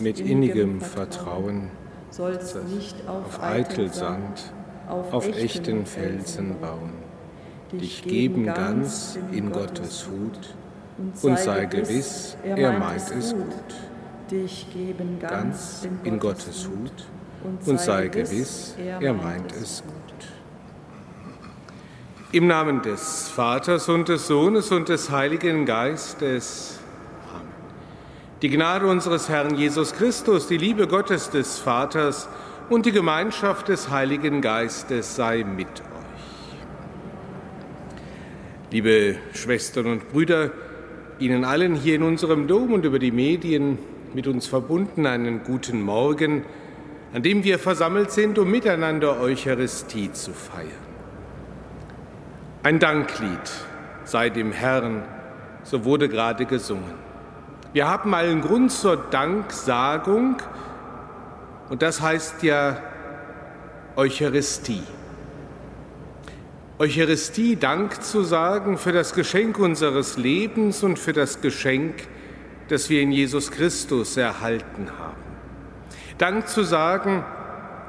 mit innigem Vertrauen, sollst nicht auf eitel Sand, auf echten Felsen bauen. Dich geben ganz in Gottes Hut und sei gewiss, er meint es gut. Dich geben Ganz in Gottes Hut und sei gewiss, er meint es gut. Im Namen des Vaters und des Sohnes und des Heiligen Geistes. Die Gnade unseres Herrn Jesus Christus, die Liebe Gottes des Vaters und die Gemeinschaft des Heiligen Geistes sei mit euch. Liebe Schwestern und Brüder, Ihnen allen hier in unserem Dom und über die Medien mit uns verbunden einen guten Morgen, an dem wir versammelt sind, um miteinander Eucharistie zu feiern. Ein Danklied sei dem Herrn, so wurde gerade gesungen. Wir haben allen Grund zur Danksagung und das heißt ja Eucharistie. Eucharistie Dank zu sagen für das Geschenk unseres Lebens und für das Geschenk, das wir in Jesus Christus erhalten haben. Dank zu sagen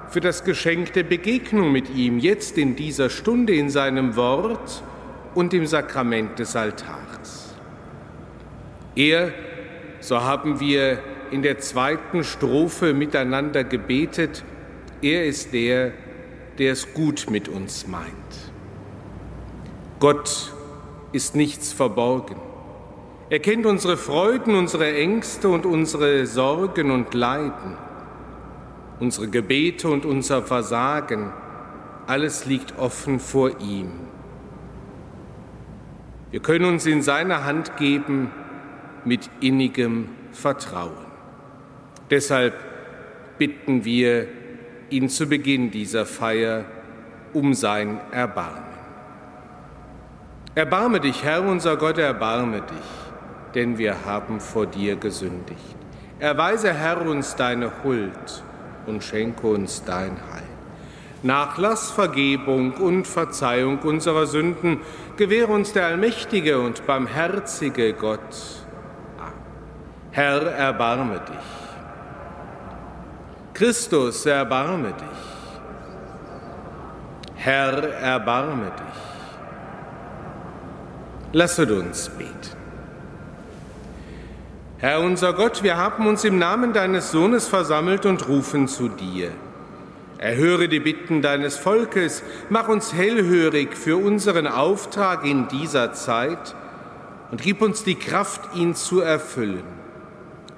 für das Geschenk der Begegnung mit ihm, jetzt in dieser Stunde in seinem Wort und im Sakrament des Altars. Er, so haben wir in der zweiten Strophe miteinander gebetet, er ist der, der es gut mit uns meint. Gott ist nichts verborgen. Er kennt unsere Freuden, unsere Ängste und unsere Sorgen und Leiden unsere Gebete und unser Versagen, alles liegt offen vor ihm. Wir können uns in seine Hand geben mit innigem Vertrauen. Deshalb bitten wir ihn zu Beginn dieser Feier um sein Erbarmen. Erbarme dich, Herr unser Gott, erbarme dich, denn wir haben vor dir gesündigt. Erweise, Herr, uns deine Huld und schenke uns dein Heil. Nachlass, Vergebung und Verzeihung unserer Sünden gewähre uns der allmächtige und barmherzige Gott. Herr, erbarme dich. Christus, erbarme dich. Herr, erbarme dich. Lasset uns beten. Herr unser Gott, wir haben uns im Namen deines Sohnes versammelt und rufen zu dir. Erhöre die Bitten deines Volkes, mach uns hellhörig für unseren Auftrag in dieser Zeit und gib uns die Kraft, ihn zu erfüllen.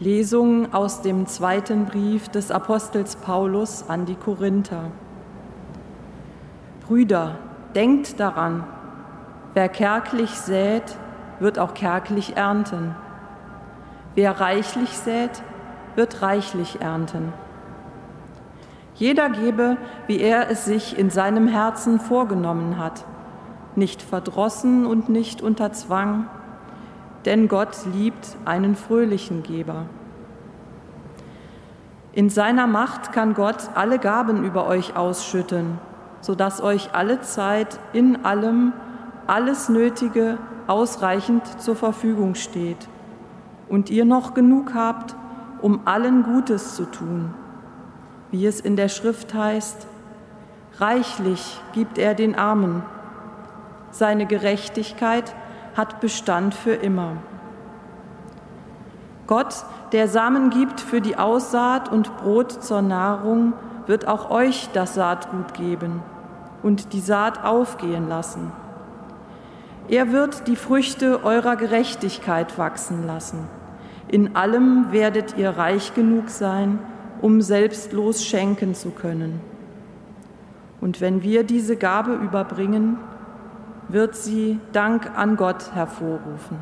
Lesung aus dem zweiten Brief des Apostels Paulus an die Korinther. Brüder, denkt daran, wer kärglich sät, wird auch kärglich ernten. Wer reichlich sät, wird reichlich ernten. Jeder gebe, wie er es sich in seinem Herzen vorgenommen hat, nicht verdrossen und nicht unter Zwang, denn Gott liebt einen fröhlichen Geber. In seiner Macht kann Gott alle Gaben über euch ausschütten, sodass euch alle Zeit in allem alles Nötige ausreichend zur Verfügung steht und ihr noch genug habt, um allen Gutes zu tun. Wie es in der Schrift heißt, reichlich gibt er den Armen. Seine Gerechtigkeit hat Bestand für immer. Gott, der Samen gibt für die Aussaat und Brot zur Nahrung, wird auch euch das Saatgut geben und die Saat aufgehen lassen. Er wird die Früchte eurer Gerechtigkeit wachsen lassen. In allem werdet ihr reich genug sein, um selbstlos schenken zu können. Und wenn wir diese Gabe überbringen, wird sie Dank an Gott hervorrufen.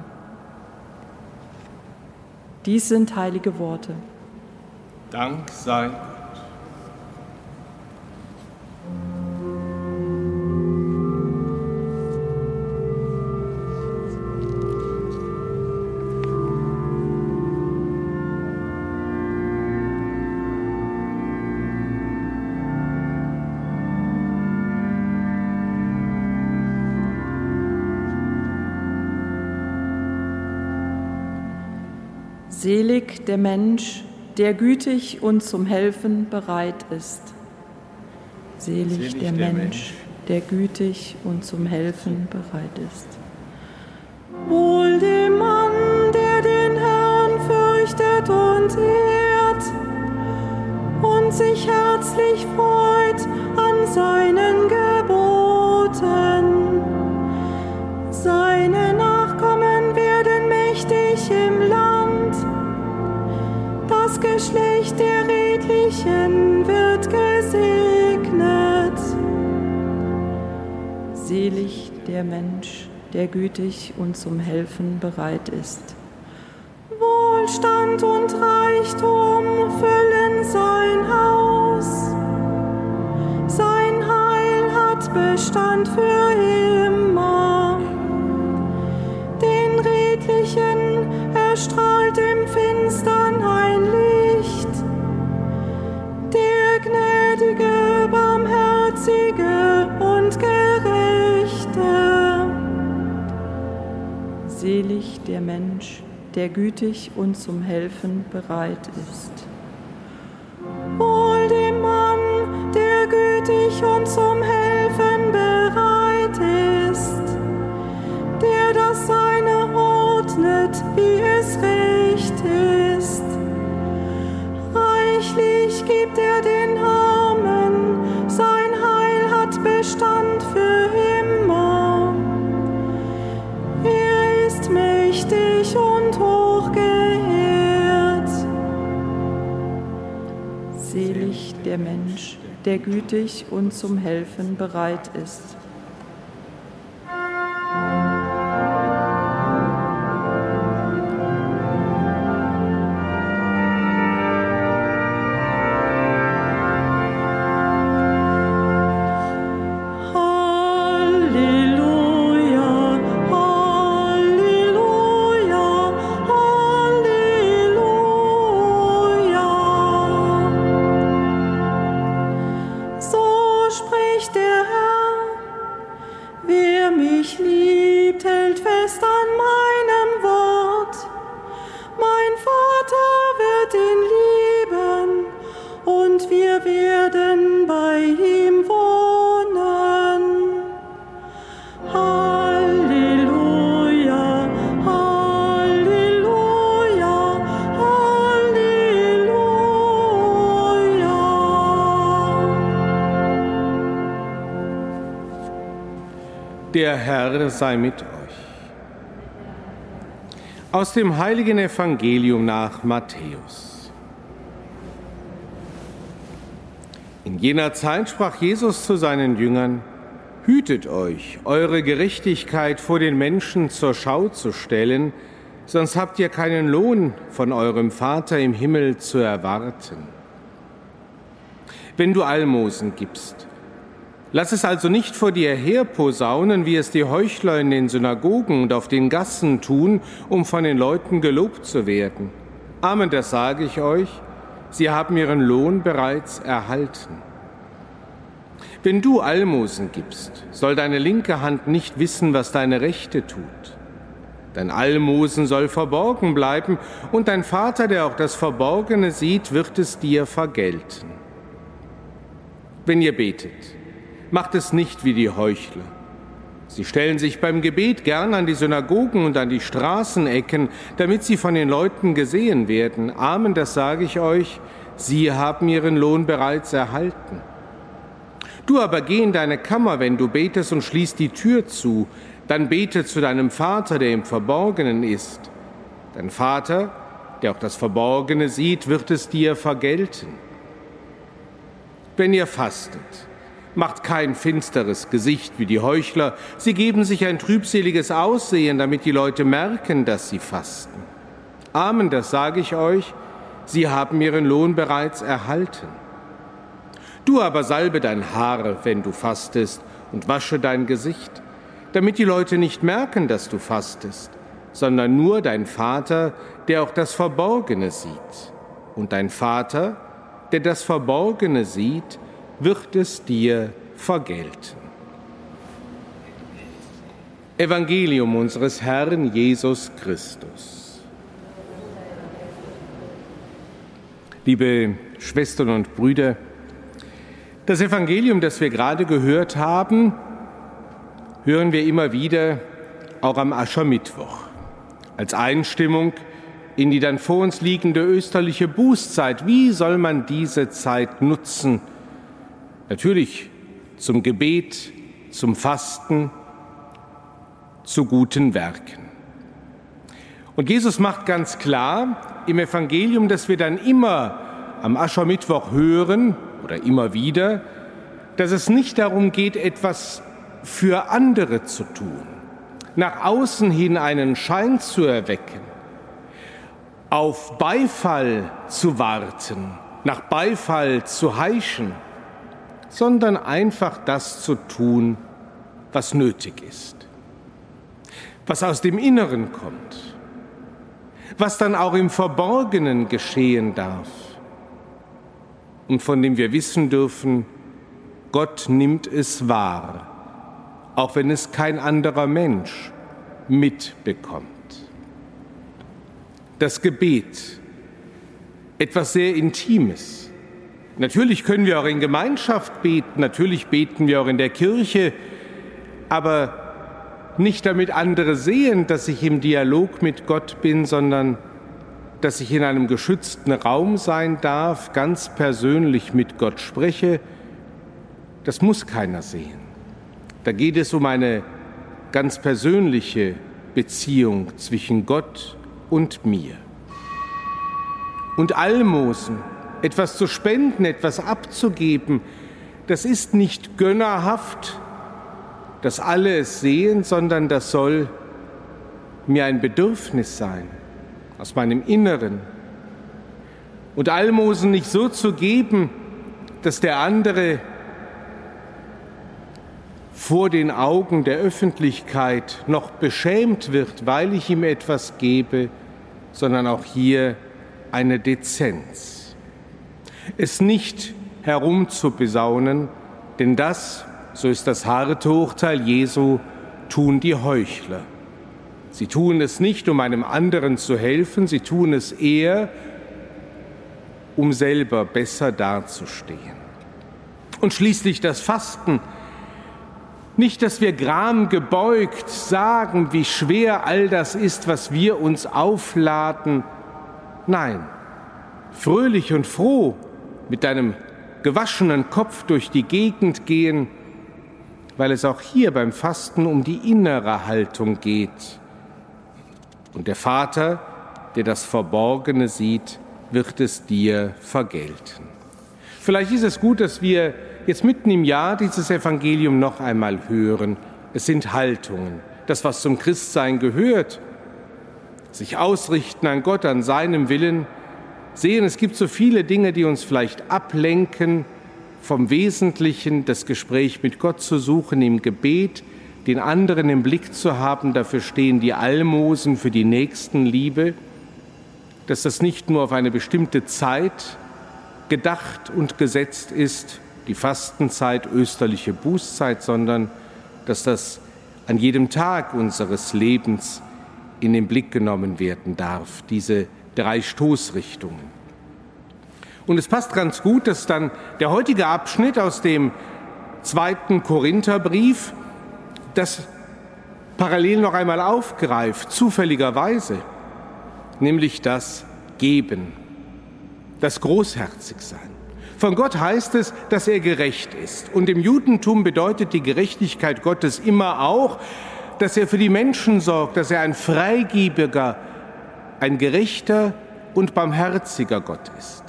Dies sind heilige Worte. Dank sei Selig der Mensch, der gütig und zum Helfen bereit ist. Selig, Selig der, der Mensch, Mensch, der gütig und zum Helfen bereit ist. Wohl dem Mann, der den Herrn fürchtet und ehrt und sich herzlich freut Selig der Mensch, der gütig und zum Helfen bereit ist. Wohlstand und Reichtum füllen sein Haus. Sein Heil hat Bestand für der gütig und zum Helfen bereit ist. Wohl dem Mann, der gütig und zum Helfen der Mensch, der gütig und zum Helfen bereit ist. Der Herr sei mit euch. Aus dem heiligen Evangelium nach Matthäus. In jener Zeit sprach Jesus zu seinen Jüngern, Hütet euch, eure Gerechtigkeit vor den Menschen zur Schau zu stellen, sonst habt ihr keinen Lohn von eurem Vater im Himmel zu erwarten. Wenn du Almosen gibst, Lass es also nicht vor dir herposaunen, wie es die Heuchler in den Synagogen und auf den Gassen tun, um von den Leuten gelobt zu werden. Amen, das sage ich euch, sie haben ihren Lohn bereits erhalten. Wenn du Almosen gibst, soll deine linke Hand nicht wissen, was deine rechte tut. Dein Almosen soll verborgen bleiben, und dein Vater, der auch das Verborgene sieht, wird es dir vergelten. Wenn ihr betet, macht es nicht wie die Heuchler. Sie stellen sich beim Gebet gern an die Synagogen und an die Straßenecken, damit sie von den Leuten gesehen werden. Amen, das sage ich euch, sie haben ihren Lohn bereits erhalten. Du aber geh in deine Kammer, wenn du betest, und schließ die Tür zu, dann bete zu deinem Vater, der im Verborgenen ist. Dein Vater, der auch das Verborgene sieht, wird es dir vergelten. Wenn ihr fastet, Macht kein finsteres Gesicht wie die Heuchler, sie geben sich ein trübseliges Aussehen, damit die Leute merken, dass sie fasten. Amen, das sage ich euch, sie haben ihren Lohn bereits erhalten. Du aber salbe dein Haar, wenn du fastest, und wasche dein Gesicht, damit die Leute nicht merken, dass du fastest, sondern nur dein Vater, der auch das Verborgene sieht. Und dein Vater, der das Verborgene sieht, wird es dir vergelten. Evangelium unseres Herrn Jesus Christus. liebe Schwestern und Brüder, das Evangelium, das wir gerade gehört haben, hören wir immer wieder auch am Aschermittwoch als Einstimmung in die dann vor uns liegende österliche Bußzeit. Wie soll man diese Zeit nutzen? Natürlich zum Gebet, zum Fasten, zu guten Werken. Und Jesus macht ganz klar im Evangelium, dass wir dann immer am Aschermittwoch hören oder immer wieder, dass es nicht darum geht, etwas für andere zu tun, nach außen hin einen Schein zu erwecken, auf Beifall zu warten, nach Beifall zu heischen, sondern einfach das zu tun, was nötig ist, was aus dem Inneren kommt, was dann auch im Verborgenen geschehen darf und von dem wir wissen dürfen, Gott nimmt es wahr, auch wenn es kein anderer Mensch mitbekommt. Das Gebet, etwas sehr Intimes. Natürlich können wir auch in Gemeinschaft beten, natürlich beten wir auch in der Kirche, aber nicht damit andere sehen, dass ich im Dialog mit Gott bin, sondern dass ich in einem geschützten Raum sein darf, ganz persönlich mit Gott spreche, das muss keiner sehen. Da geht es um eine ganz persönliche Beziehung zwischen Gott und mir. Und Almosen, etwas zu spenden, etwas abzugeben, das ist nicht gönnerhaft, dass alle es sehen, sondern das soll mir ein Bedürfnis sein aus meinem Inneren. Und Almosen nicht so zu geben, dass der andere vor den Augen der Öffentlichkeit noch beschämt wird, weil ich ihm etwas gebe, sondern auch hier eine Dezenz. Es nicht herumzubesaunen, denn das, so ist das harte Urteil Jesu, tun die Heuchler. Sie tun es nicht, um einem anderen zu helfen, sie tun es eher, um selber besser dazustehen. Und schließlich das Fasten. Nicht, dass wir gram gebeugt sagen, wie schwer all das ist, was wir uns aufladen. Nein, fröhlich und froh mit deinem gewaschenen Kopf durch die Gegend gehen, weil es auch hier beim Fasten um die innere Haltung geht. Und der Vater, der das Verborgene sieht, wird es dir vergelten. Vielleicht ist es gut, dass wir jetzt mitten im Jahr dieses Evangelium noch einmal hören. Es sind Haltungen, das, was zum Christsein gehört, sich ausrichten an Gott, an seinem Willen, sehen, es gibt so viele Dinge, die uns vielleicht ablenken vom Wesentlichen, das Gespräch mit Gott zu suchen im Gebet, den anderen im Blick zu haben, dafür stehen die Almosen für die Nächstenliebe, dass das nicht nur auf eine bestimmte Zeit gedacht und gesetzt ist, die Fastenzeit, österliche Bußzeit, sondern dass das an jedem Tag unseres Lebens in den Blick genommen werden darf, diese drei Stoßrichtungen. Und es passt ganz gut, dass dann der heutige Abschnitt aus dem zweiten Korintherbrief das parallel noch einmal aufgreift, zufälligerweise, nämlich das Geben, das Großherzigsein. Von Gott heißt es, dass er gerecht ist. Und im Judentum bedeutet die Gerechtigkeit Gottes immer auch, dass er für die Menschen sorgt, dass er ein freigebiger, ein gerechter und barmherziger Gott ist.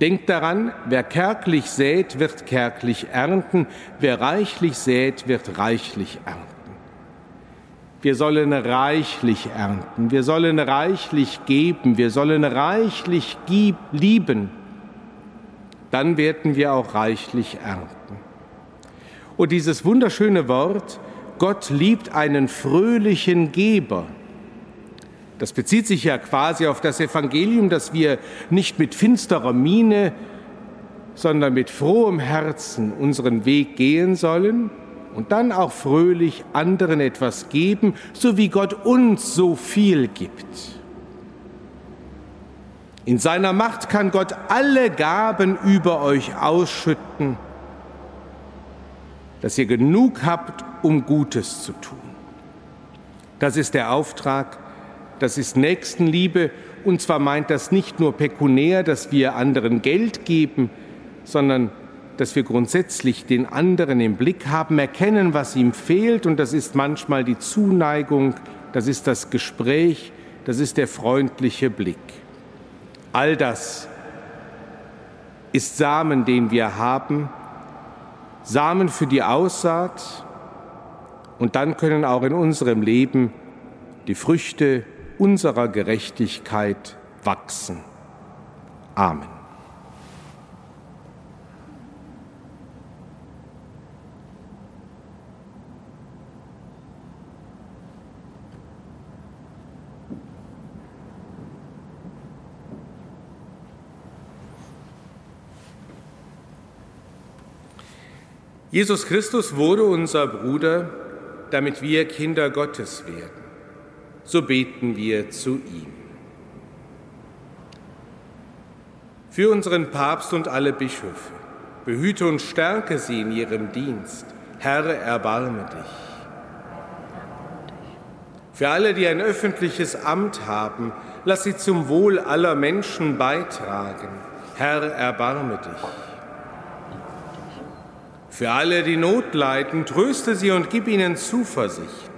Denkt daran, wer kärglich sät, wird kärglich ernten, wer reichlich sät, wird reichlich ernten. Wir sollen reichlich ernten, wir sollen reichlich geben, wir sollen reichlich lieben. Dann werden wir auch reichlich ernten. Und dieses wunderschöne Wort, Gott liebt einen fröhlichen Geber. Das bezieht sich ja quasi auf das Evangelium, dass wir nicht mit finsterer Miene, sondern mit frohem Herzen unseren Weg gehen sollen und dann auch fröhlich anderen etwas geben, so wie Gott uns so viel gibt. In seiner Macht kann Gott alle Gaben über euch ausschütten, dass ihr genug habt, um Gutes zu tun. Das ist der Auftrag, das ist Nächstenliebe, und zwar meint das nicht nur pekunär, dass wir anderen Geld geben, sondern dass wir grundsätzlich den anderen im Blick haben, erkennen, was ihm fehlt, und das ist manchmal die Zuneigung, das ist das Gespräch, das ist der freundliche Blick. All das ist Samen, den wir haben, Samen für die Aussaat, und dann können auch in unserem Leben die Früchte unserer Gerechtigkeit wachsen. Amen. Jesus Christus wurde unser Bruder, damit wir Kinder Gottes werden. So beten wir zu ihm. Für unseren Papst und alle Bischöfe, behüte und stärke sie in ihrem Dienst. Herr, erbarme dich. Für alle, die ein öffentliches Amt haben, lass sie zum Wohl aller Menschen beitragen. Herr, erbarme dich. Für alle, die Not leiden, tröste sie und gib ihnen Zuversicht.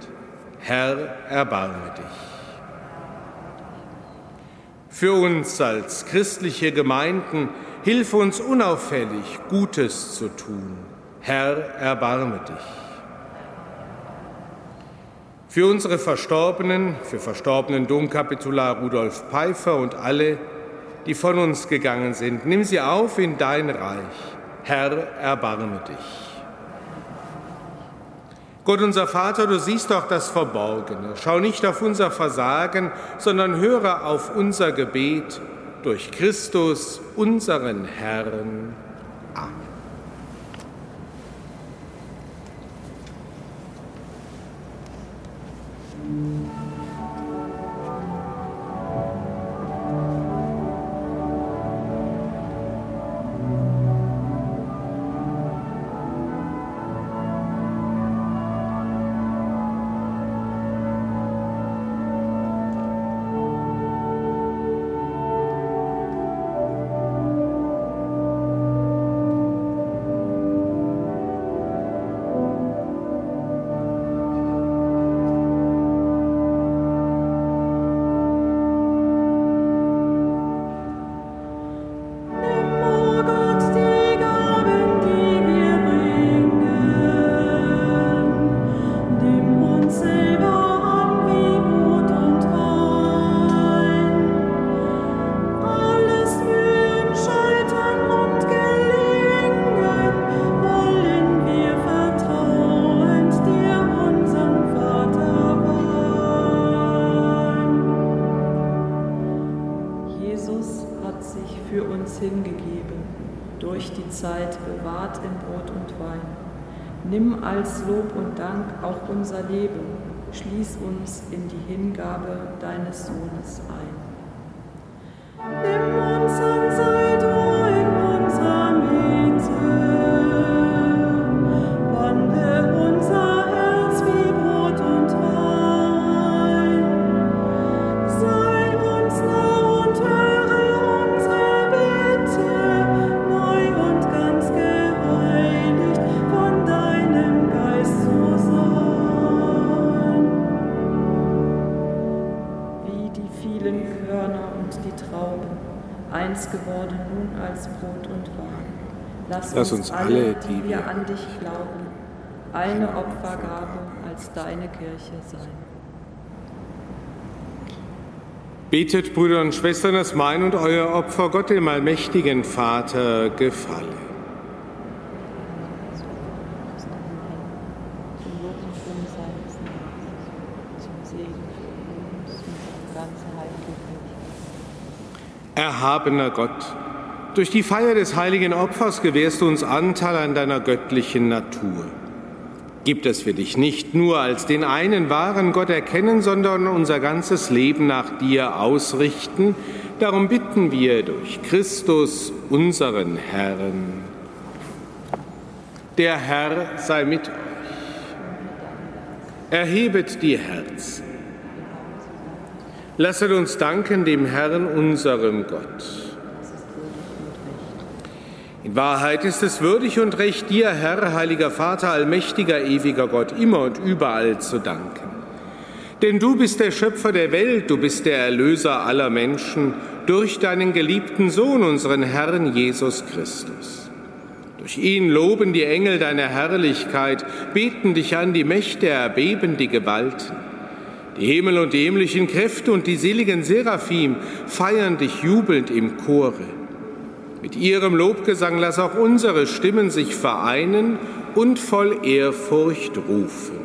Herr, erbarme dich. Für uns als christliche Gemeinden, hilf uns unauffällig, Gutes zu tun. Herr, erbarme dich. Für unsere Verstorbenen, für Verstorbenen Domkapitular Rudolf Pfeiffer und alle, die von uns gegangen sind, nimm sie auf in dein Reich. Herr, erbarme dich. Gott unser Vater, du siehst doch das Verborgene. Schau nicht auf unser Versagen, sondern höre auf unser Gebet durch Christus, unseren Herrn. Amen. als unser Leben. Schließ uns in die Hingabe deines Sohnes ein. Lass uns alle, die wir an dich glauben, eine Opfergabe als deine Kirche sein. Betet, Brüder und Schwestern, dass mein und euer Opfer Gott, dem allmächtigen Vater, gefalle. Erhabener Gott, durch die Feier des heiligen Opfers gewährst du uns Anteil an deiner göttlichen Natur. Gib es für dich nicht nur als den einen wahren Gott erkennen, sondern unser ganzes Leben nach dir ausrichten, Darum bitten wir durch Christus, unseren Herrn. Der Herr sei mit euch. Erhebet die Herzen. Lasset uns danken dem Herrn, unserem Gott. In Wahrheit ist es würdig und recht, dir, Herr, heiliger Vater, allmächtiger, ewiger Gott, immer und überall zu danken. Denn du bist der Schöpfer der Welt, du bist der Erlöser aller Menschen durch deinen geliebten Sohn, unseren Herrn Jesus Christus. Durch ihn loben die Engel deine Herrlichkeit, beten dich an die Mächte, erbeben die Gewalten. Die Himmel und die himmlischen Kräfte und die seligen Seraphim feiern dich jubelnd im Chore. Mit ihrem Lobgesang lass auch unsere Stimmen sich vereinen und voll Ehrfurcht rufen.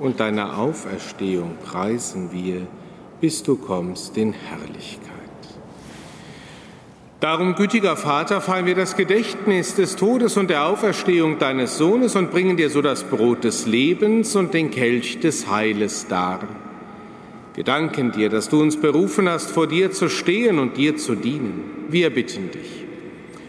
und deine Auferstehung preisen wir, bis du kommst in Herrlichkeit. Darum, gütiger Vater, feiern wir das Gedächtnis des Todes und der Auferstehung deines Sohnes und bringen dir so das Brot des Lebens und den Kelch des Heiles dar. Wir danken dir, dass du uns berufen hast, vor dir zu stehen und dir zu dienen. Wir bitten dich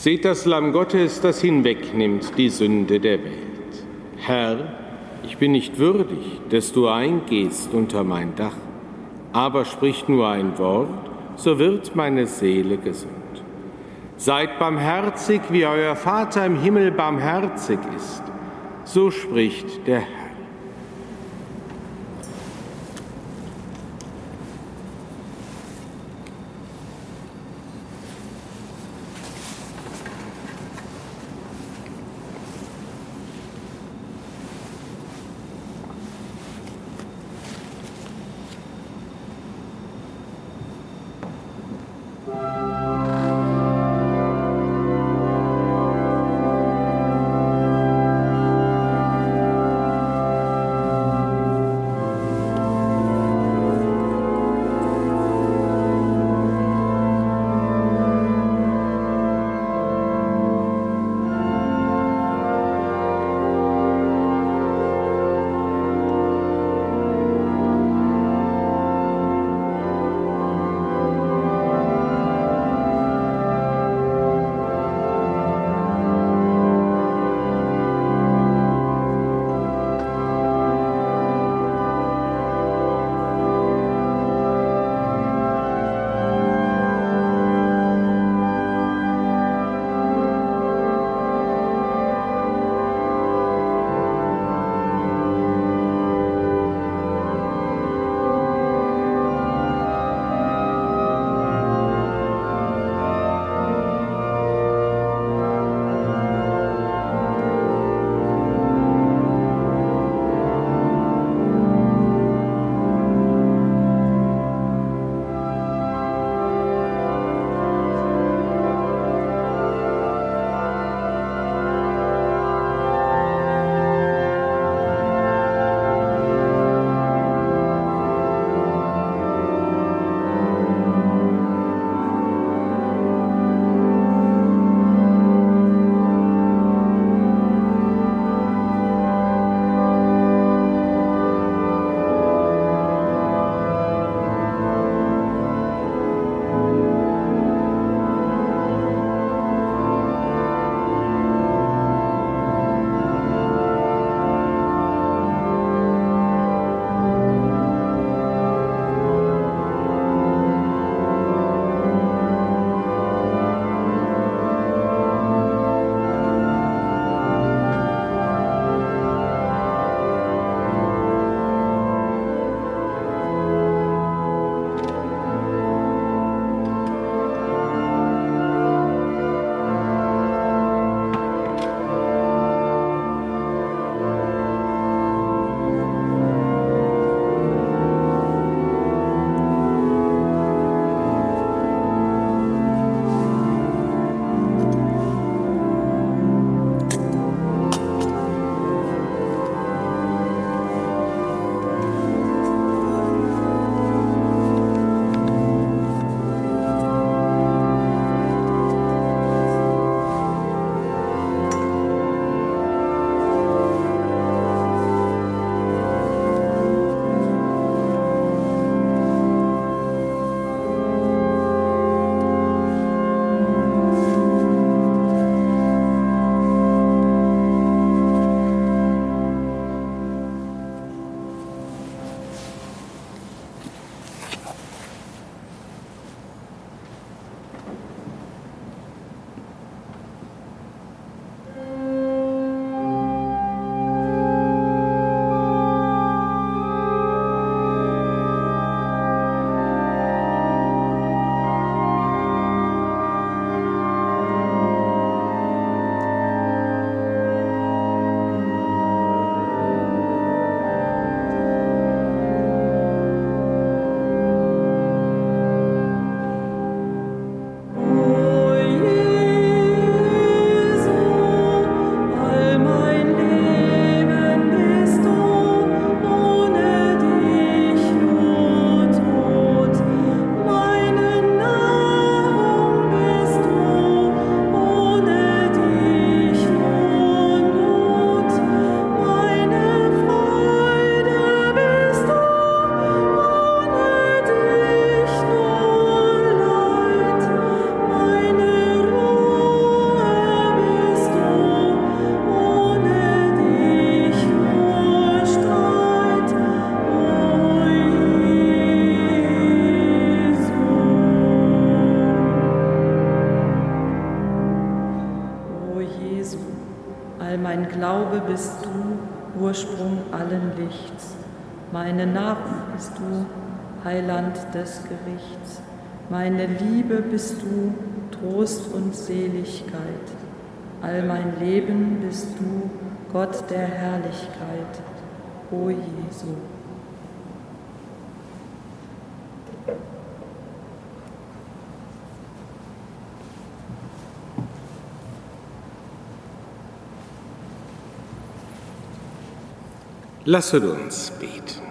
Seht das Lamm Gottes, das hinwegnimmt die Sünde der Welt. Herr, ich bin nicht würdig, dass du eingehst unter mein Dach, aber sprich nur ein Wort, so wird meine Seele gesund. Seid barmherzig, wie euer Vater im Himmel barmherzig ist. So spricht der Herr. Gabe bist du, Ursprung allen Lichts. Meine Nahrung bist du, Heiland des Gerichts. Meine Liebe bist du, Trost und Seligkeit. All mein Leben bist du, Gott der Herrlichkeit. O Jesu. Lasset uns beten.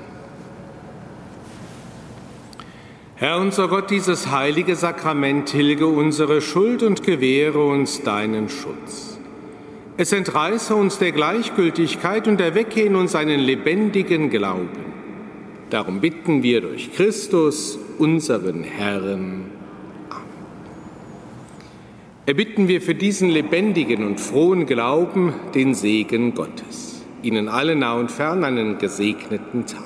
Herr unser Gott, dieses heilige Sakrament tilge unsere Schuld und gewähre uns deinen Schutz. Es entreiße uns der Gleichgültigkeit und erwecke in uns einen lebendigen Glauben. Darum bitten wir durch Christus, unseren Herrn. Amen. Erbitten wir für diesen lebendigen und frohen Glauben den Segen Gottes. Ihnen alle nah und fern einen gesegneten Tag.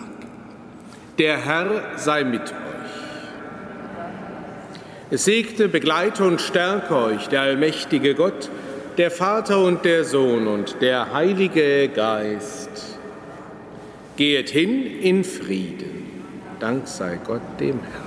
Der Herr sei mit euch. Es segne, begleite und stärke euch der allmächtige Gott, der Vater und der Sohn und der Heilige Geist. Geht hin in Frieden. Dank sei Gott dem Herrn.